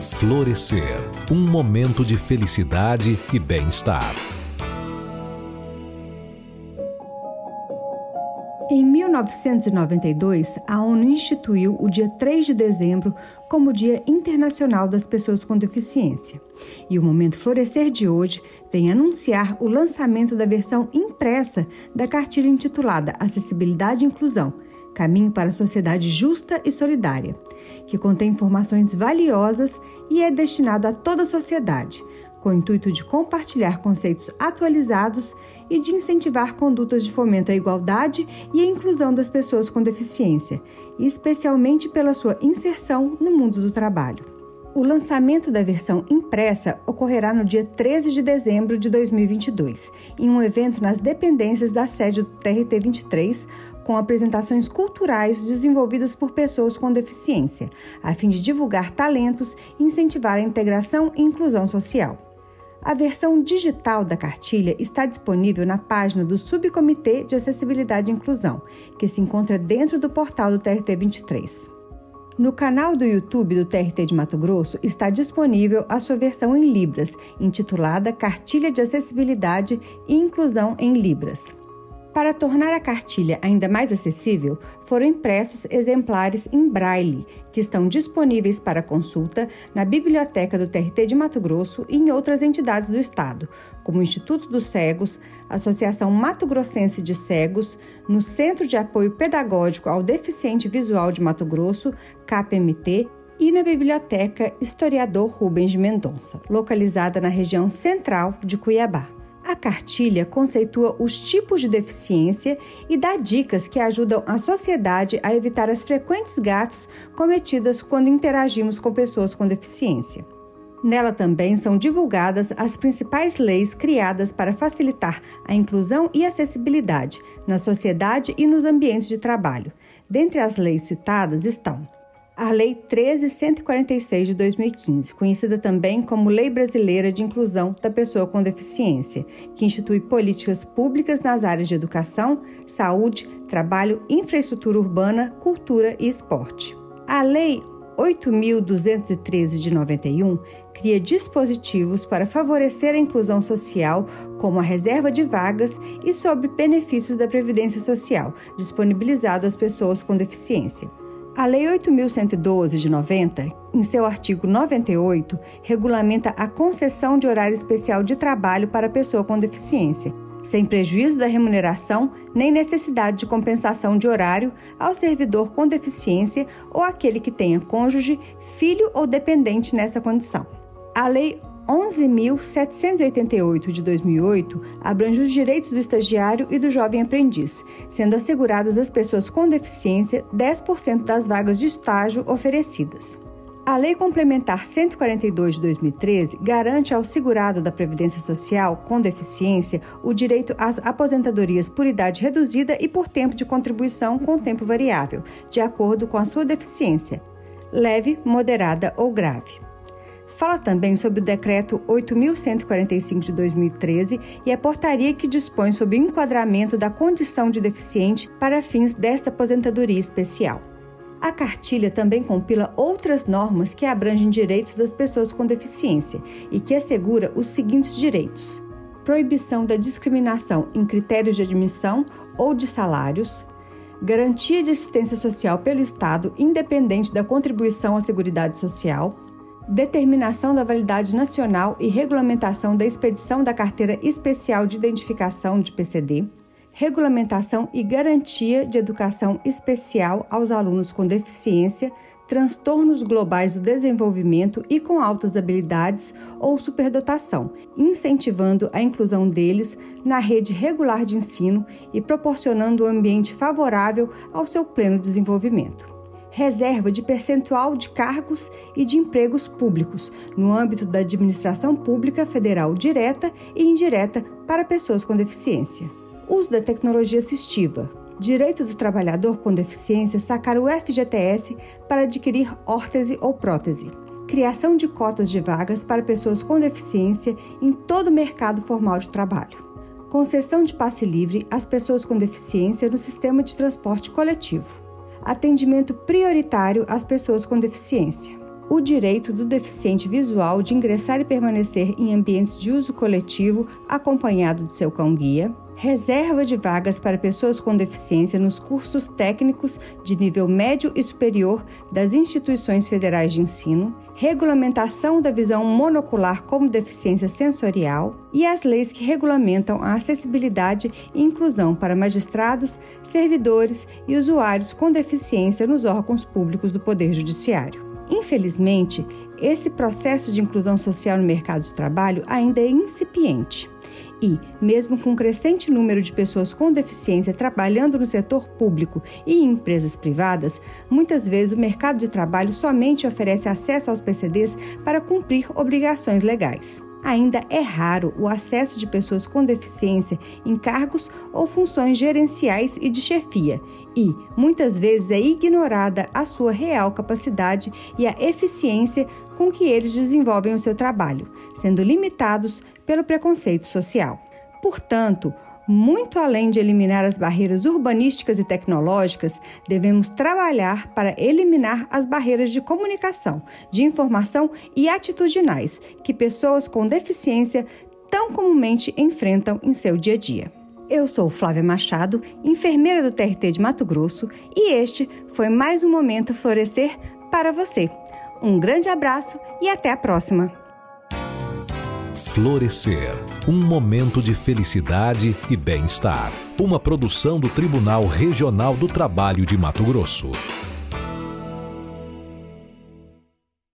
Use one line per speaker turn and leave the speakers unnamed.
Florescer um momento de felicidade e bem-estar.
Em 1992, a ONU instituiu o dia 3 de dezembro como Dia Internacional das Pessoas com Deficiência. E o Momento Florescer de hoje vem anunciar o lançamento da versão impressa da cartilha intitulada Acessibilidade e Inclusão Caminho para a Sociedade Justa e Solidária, que contém informações valiosas e é destinado a toda a sociedade, com o intuito de compartilhar conceitos atualizados e de incentivar condutas de fomento à igualdade e à inclusão das pessoas com deficiência, especialmente pela sua inserção no mundo do trabalho. O lançamento da versão impressa ocorrerá no dia 13 de dezembro de 2022, em um evento nas dependências da sede do TRT 23, com apresentações culturais desenvolvidas por pessoas com deficiência, a fim de divulgar talentos e incentivar a integração e inclusão social. A versão digital da cartilha está disponível na página do Subcomitê de Acessibilidade e Inclusão, que se encontra dentro do portal do TRT 23. No canal do YouTube do TRT de Mato Grosso está disponível a sua versão em Libras, intitulada Cartilha de Acessibilidade e Inclusão em Libras. Para tornar a cartilha ainda mais acessível, foram impressos exemplares em braille, que estão disponíveis para consulta na Biblioteca do TRT de Mato Grosso e em outras entidades do Estado, como o Instituto dos Cegos, Associação Mato Grossense de Cegos, no Centro de Apoio Pedagógico ao Deficiente Visual de Mato Grosso, KPMT, e na Biblioteca Historiador Rubens de Mendonça, localizada na região central de Cuiabá. A cartilha conceitua os tipos de deficiência e dá dicas que ajudam a sociedade a evitar as frequentes gafes cometidas quando interagimos com pessoas com deficiência. Nela também são divulgadas as principais leis criadas para facilitar a inclusão e acessibilidade na sociedade e nos ambientes de trabalho. Dentre as leis citadas estão a Lei 13146 de 2015, conhecida também como Lei Brasileira de Inclusão da Pessoa com Deficiência, que institui políticas públicas nas áreas de educação, saúde, trabalho, infraestrutura urbana, cultura e esporte. A Lei 8.213 de 91 cria dispositivos para favorecer a inclusão social, como a reserva de vagas e sobre benefícios da Previdência Social, disponibilizado às pessoas com deficiência. A Lei 8.112 de 90, em seu artigo 98, regulamenta a concessão de horário especial de trabalho para pessoa com deficiência, sem prejuízo da remuneração nem necessidade de compensação de horário ao servidor com deficiência ou aquele que tenha cônjuge, filho ou dependente nessa condição. A Lei 11.788 de 2008 abrange os direitos do estagiário e do jovem aprendiz, sendo asseguradas às pessoas com deficiência 10% das vagas de estágio oferecidas. A Lei Complementar 142 de 2013 garante ao segurado da Previdência Social com deficiência o direito às aposentadorias por idade reduzida e por tempo de contribuição com tempo variável, de acordo com a sua deficiência, leve, moderada ou grave. Fala também sobre o Decreto 8.145 de 2013 e a portaria que dispõe sobre o enquadramento da condição de deficiente para fins desta aposentadoria especial. A cartilha também compila outras normas que abrangem direitos das pessoas com deficiência e que assegura os seguintes direitos: proibição da discriminação em critérios de admissão ou de salários, garantia de assistência social pelo Estado independente da contribuição à Seguridade Social, determinação da validade nacional e regulamentação da expedição da Carteira Especial de Identificação de PCD, regulamentação e garantia de educação especial aos alunos com deficiência, transtornos globais do desenvolvimento e com altas habilidades ou superdotação, incentivando a inclusão deles na rede regular de ensino e proporcionando um ambiente favorável ao seu pleno desenvolvimento reserva de percentual de cargos e de empregos públicos no âmbito da administração pública federal direta e indireta para pessoas com deficiência. Uso da tecnologia assistiva. Direito do trabalhador com deficiência sacar o FGTS para adquirir órtese ou prótese. Criação de cotas de vagas para pessoas com deficiência em todo o mercado formal de trabalho. Concessão de passe livre às pessoas com deficiência no sistema de transporte coletivo atendimento prioritário às pessoas com deficiência. o direito do deficiente visual de ingressar e permanecer em ambientes de uso coletivo acompanhado de seu cão-guia, reserva de vagas para pessoas com deficiência nos cursos técnicos de nível médio e superior das instituições federais de ensino, regulamentação da visão monocular como deficiência sensorial e as leis que regulamentam a acessibilidade e inclusão para magistrados, servidores e usuários com deficiência nos órgãos públicos do Poder Judiciário. Infelizmente, esse processo de inclusão social no mercado de trabalho ainda é incipiente. E, mesmo com um crescente número de pessoas com deficiência trabalhando no setor público e em empresas privadas, muitas vezes o mercado de trabalho somente oferece acesso aos PCDs para cumprir obrigações legais. Ainda é raro o acesso de pessoas com deficiência em cargos ou funções gerenciais e de chefia, e muitas vezes é ignorada a sua real capacidade e a eficiência com que eles desenvolvem o seu trabalho, sendo limitados pelo preconceito social. Portanto, muito além de eliminar as barreiras urbanísticas e tecnológicas, devemos trabalhar para eliminar as barreiras de comunicação, de informação e atitudinais que pessoas com deficiência tão comumente enfrentam em seu dia a dia. Eu sou Flávia Machado, enfermeira do TRT de Mato Grosso, e este foi mais um Momento Florescer para você. Um grande abraço e até a próxima!
Florescer um momento de felicidade e bem-estar. Uma produção do Tribunal Regional do Trabalho de Mato Grosso.